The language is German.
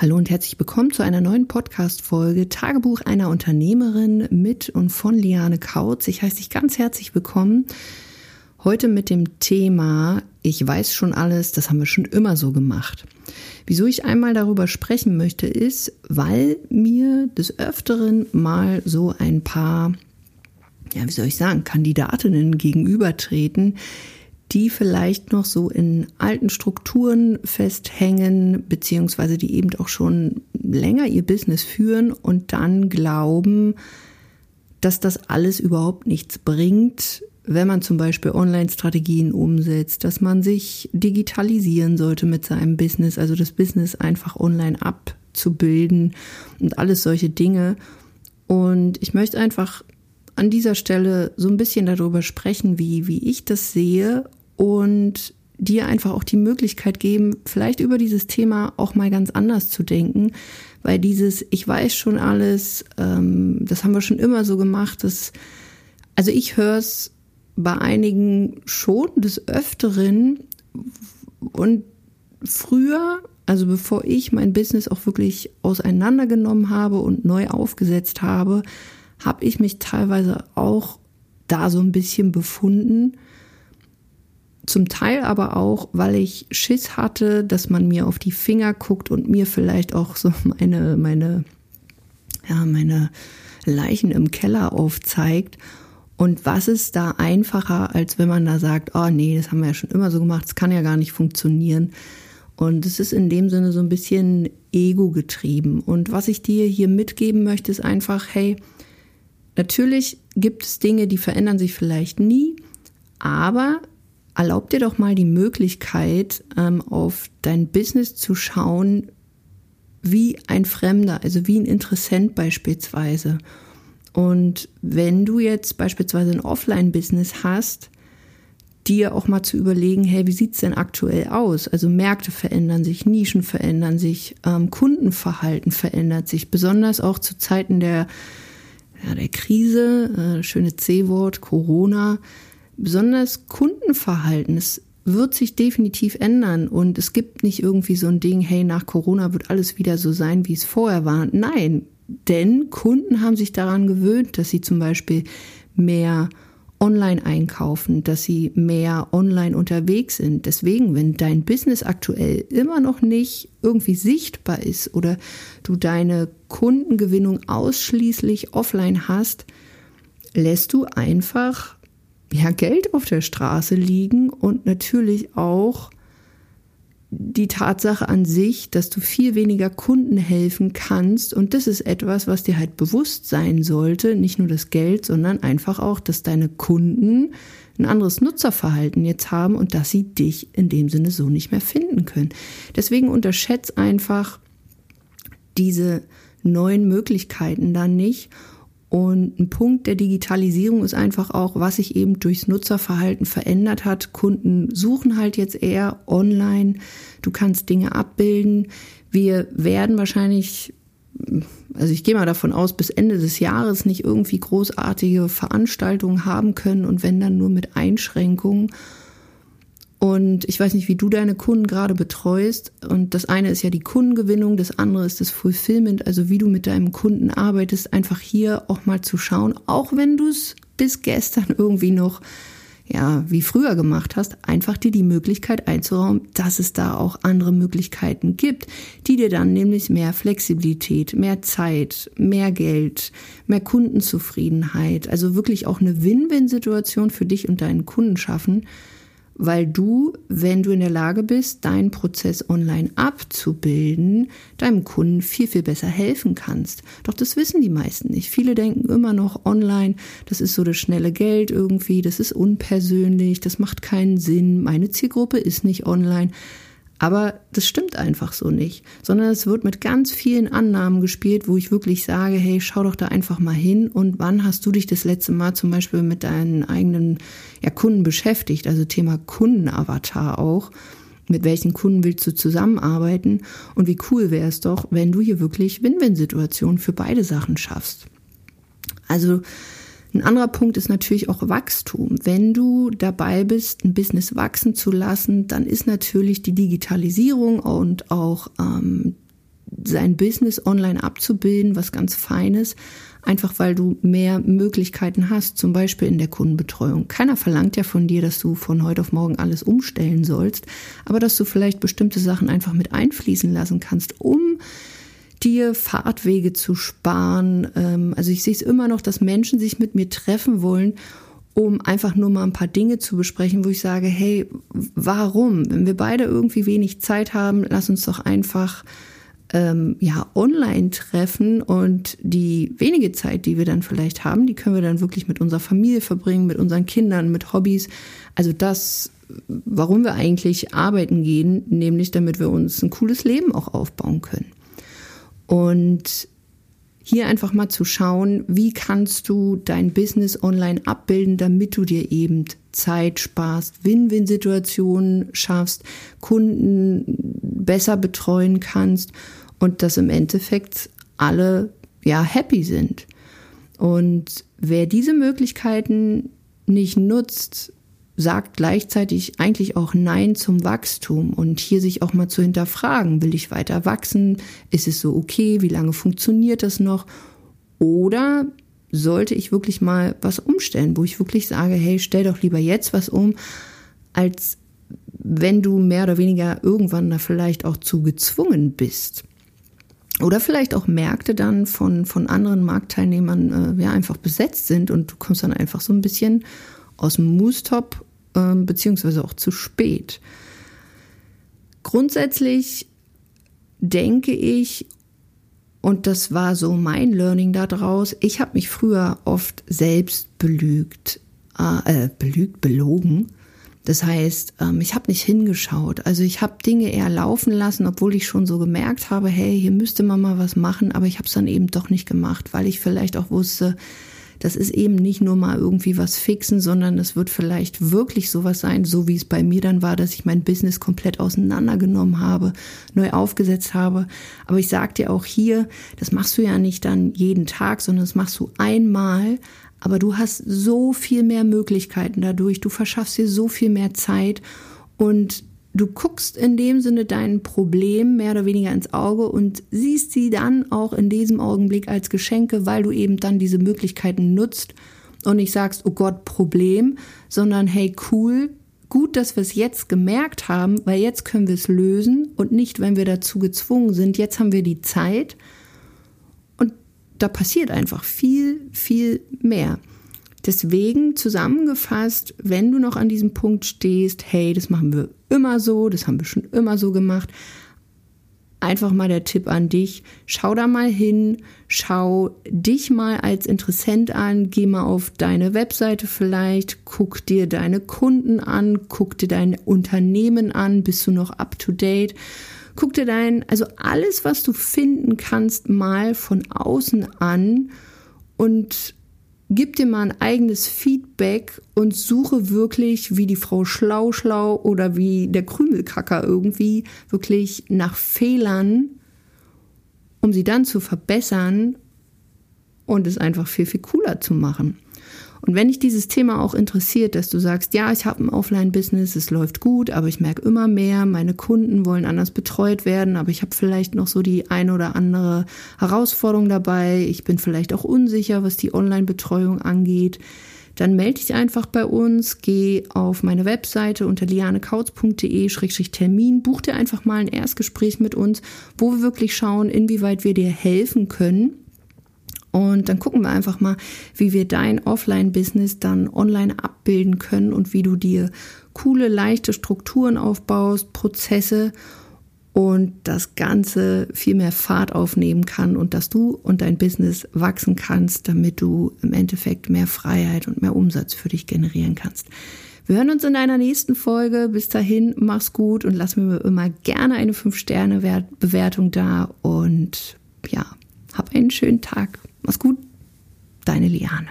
Hallo und herzlich willkommen zu einer neuen Podcast-Folge Tagebuch einer Unternehmerin mit und von Liane Kautz. Ich heiße dich ganz herzlich willkommen. Heute mit dem Thema Ich weiß schon alles, das haben wir schon immer so gemacht. Wieso ich einmal darüber sprechen möchte, ist, weil mir des Öfteren mal so ein paar, ja, wie soll ich sagen, Kandidatinnen gegenübertreten, die vielleicht noch so in alten Strukturen festhängen, beziehungsweise die eben auch schon länger ihr Business führen und dann glauben, dass das alles überhaupt nichts bringt, wenn man zum Beispiel Online-Strategien umsetzt, dass man sich digitalisieren sollte mit seinem Business, also das Business einfach online abzubilden und alles solche Dinge. Und ich möchte einfach an dieser Stelle so ein bisschen darüber sprechen, wie, wie ich das sehe und dir einfach auch die Möglichkeit geben, vielleicht über dieses Thema auch mal ganz anders zu denken, weil dieses Ich weiß schon alles, ähm, das haben wir schon immer so gemacht, das, also ich höre es bei einigen schon des Öfteren und früher, also bevor ich mein Business auch wirklich auseinandergenommen habe und neu aufgesetzt habe, habe ich mich teilweise auch da so ein bisschen befunden, zum Teil aber auch, weil ich Schiss hatte, dass man mir auf die Finger guckt und mir vielleicht auch so meine, meine, ja, meine Leichen im Keller aufzeigt. Und was ist da einfacher, als wenn man da sagt, oh nee, das haben wir ja schon immer so gemacht, das kann ja gar nicht funktionieren. Und es ist in dem Sinne so ein bisschen ego getrieben. Und was ich dir hier mitgeben möchte, ist einfach, hey, natürlich gibt es Dinge, die verändern sich vielleicht nie, aber erlaub dir doch mal die Möglichkeit, ähm, auf dein Business zu schauen, wie ein Fremder, also wie ein Interessent beispielsweise. Und wenn du jetzt beispielsweise ein Offline-Business hast, dir auch mal zu überlegen, hey, wie sieht's denn aktuell aus? Also Märkte verändern sich, Nischen verändern sich, ähm, Kundenverhalten verändert sich, besonders auch zu Zeiten der, ja, der Krise, äh, schöne C-Wort, Corona, besonders Kundenverhalten, es wird sich definitiv ändern und es gibt nicht irgendwie so ein Ding, hey, nach Corona wird alles wieder so sein, wie es vorher war. Nein, denn Kunden haben sich daran gewöhnt, dass sie zum Beispiel mehr online einkaufen, dass sie mehr online unterwegs sind. Deswegen, wenn dein Business aktuell immer noch nicht irgendwie sichtbar ist oder du deine Kundengewinnung ausschließlich offline hast, lässt du einfach ja, Geld auf der Straße liegen und natürlich auch die Tatsache an sich, dass du viel weniger Kunden helfen kannst. Und das ist etwas, was dir halt bewusst sein sollte. Nicht nur das Geld, sondern einfach auch, dass deine Kunden ein anderes Nutzerverhalten jetzt haben und dass sie dich in dem Sinne so nicht mehr finden können. Deswegen unterschätz einfach diese neuen Möglichkeiten dann nicht und ein Punkt der Digitalisierung ist einfach auch, was sich eben durchs Nutzerverhalten verändert hat. Kunden suchen halt jetzt eher online. Du kannst Dinge abbilden. Wir werden wahrscheinlich, also ich gehe mal davon aus, bis Ende des Jahres nicht irgendwie großartige Veranstaltungen haben können und wenn dann nur mit Einschränkungen. Und ich weiß nicht, wie du deine Kunden gerade betreust. Und das eine ist ja die Kundengewinnung, das andere ist das Fulfillment, also wie du mit deinem Kunden arbeitest, einfach hier auch mal zu schauen, auch wenn du es bis gestern irgendwie noch ja, wie früher gemacht hast, einfach dir die Möglichkeit einzuräumen, dass es da auch andere Möglichkeiten gibt, die dir dann nämlich mehr Flexibilität, mehr Zeit, mehr Geld, mehr Kundenzufriedenheit, also wirklich auch eine Win-Win-Situation für dich und deinen Kunden schaffen weil du, wenn du in der Lage bist, deinen Prozess online abzubilden, deinem Kunden viel, viel besser helfen kannst. Doch das wissen die meisten nicht. Viele denken immer noch online, das ist so das schnelle Geld irgendwie, das ist unpersönlich, das macht keinen Sinn, meine Zielgruppe ist nicht online. Aber das stimmt einfach so nicht, sondern es wird mit ganz vielen Annahmen gespielt, wo ich wirklich sage, hey, schau doch da einfach mal hin und wann hast du dich das letzte Mal zum Beispiel mit deinen eigenen ja, Kunden beschäftigt, also Thema Kundenavatar auch. Mit welchen Kunden willst du zusammenarbeiten? Und wie cool wäre es doch, wenn du hier wirklich Win-Win-Situationen für beide Sachen schaffst. Also ein anderer Punkt ist natürlich auch Wachstum. Wenn du dabei bist, ein Business wachsen zu lassen, dann ist natürlich die Digitalisierung und auch ähm, sein Business online abzubilden, was ganz Feines, einfach weil du mehr Möglichkeiten hast, zum Beispiel in der Kundenbetreuung. Keiner verlangt ja von dir, dass du von heute auf morgen alles umstellen sollst, aber dass du vielleicht bestimmte Sachen einfach mit einfließen lassen kannst, um dir Fahrtwege zu sparen. Ähm, also ich sehe es immer noch, dass Menschen sich mit mir treffen wollen, um einfach nur mal ein paar Dinge zu besprechen, wo ich sage, hey, warum? Wenn wir beide irgendwie wenig Zeit haben, lass uns doch einfach ähm, ja online treffen und die wenige Zeit, die wir dann vielleicht haben, die können wir dann wirklich mit unserer Familie verbringen, mit unseren Kindern, mit Hobbys. Also das, warum wir eigentlich arbeiten gehen, nämlich damit wir uns ein cooles Leben auch aufbauen können. Und hier einfach mal zu schauen, wie kannst du dein Business online abbilden, damit du dir eben Zeit sparst, Win-Win-Situationen schaffst, Kunden besser betreuen kannst und dass im Endeffekt alle ja happy sind. Und wer diese Möglichkeiten nicht nutzt, sagt gleichzeitig eigentlich auch Nein zum Wachstum und hier sich auch mal zu hinterfragen, will ich weiter wachsen? Ist es so okay? Wie lange funktioniert das noch? Oder sollte ich wirklich mal was umstellen, wo ich wirklich sage, hey, stell doch lieber jetzt was um, als wenn du mehr oder weniger irgendwann da vielleicht auch zu gezwungen bist. Oder vielleicht auch Märkte dann von, von anderen Marktteilnehmern äh, ja einfach besetzt sind und du kommst dann einfach so ein bisschen aus dem Moostop ähm, beziehungsweise auch zu spät. Grundsätzlich denke ich, und das war so mein Learning daraus, ich habe mich früher oft selbst belügt, äh, äh belügt, belogen. Das heißt, ähm, ich habe nicht hingeschaut. Also ich habe Dinge eher laufen lassen, obwohl ich schon so gemerkt habe, hey, hier müsste man mal was machen, aber ich habe es dann eben doch nicht gemacht, weil ich vielleicht auch wusste, das ist eben nicht nur mal irgendwie was fixen, sondern es wird vielleicht wirklich sowas sein, so wie es bei mir dann war, dass ich mein Business komplett auseinandergenommen habe, neu aufgesetzt habe. Aber ich sag dir auch hier, das machst du ja nicht dann jeden Tag, sondern das machst du einmal. Aber du hast so viel mehr Möglichkeiten dadurch. Du verschaffst dir so viel mehr Zeit und Du guckst in dem Sinne dein Problem mehr oder weniger ins Auge und siehst sie dann auch in diesem Augenblick als Geschenke, weil du eben dann diese Möglichkeiten nutzt und nicht sagst, oh Gott, Problem, sondern hey, cool, gut, dass wir es jetzt gemerkt haben, weil jetzt können wir es lösen und nicht, wenn wir dazu gezwungen sind. Jetzt haben wir die Zeit und da passiert einfach viel, viel mehr. Deswegen zusammengefasst, wenn du noch an diesem Punkt stehst, hey, das machen wir immer so, das haben wir schon immer so gemacht, einfach mal der Tipp an dich, schau da mal hin, schau dich mal als Interessent an, geh mal auf deine Webseite vielleicht, guck dir deine Kunden an, guck dir dein Unternehmen an, bist du noch up to date? Guck dir dein, also alles, was du finden kannst, mal von außen an und gib dir mal ein eigenes Feedback und suche wirklich wie die Frau Schlau Schlau oder wie der Krümelkacker irgendwie wirklich nach Fehlern, um sie dann zu verbessern und es einfach viel, viel cooler zu machen. Und wenn dich dieses Thema auch interessiert, dass du sagst, ja, ich habe ein Offline-Business, es läuft gut, aber ich merke immer mehr, meine Kunden wollen anders betreut werden, aber ich habe vielleicht noch so die eine oder andere Herausforderung dabei, ich bin vielleicht auch unsicher, was die Online-Betreuung angeht, dann melde dich einfach bei uns, geh auf meine Webseite unter lianekautz.de-termin, buch dir einfach mal ein Erstgespräch mit uns, wo wir wirklich schauen, inwieweit wir dir helfen können und dann gucken wir einfach mal, wie wir dein Offline-Business dann online abbilden können und wie du dir coole, leichte Strukturen aufbaust, Prozesse und das Ganze viel mehr Fahrt aufnehmen kann und dass du und dein Business wachsen kannst, damit du im Endeffekt mehr Freiheit und mehr Umsatz für dich generieren kannst. Wir hören uns in einer nächsten Folge. Bis dahin, mach's gut und lass mir immer gerne eine 5-Sterne-Bewertung da und ja, hab einen schönen Tag. Mach's gut, deine Liane.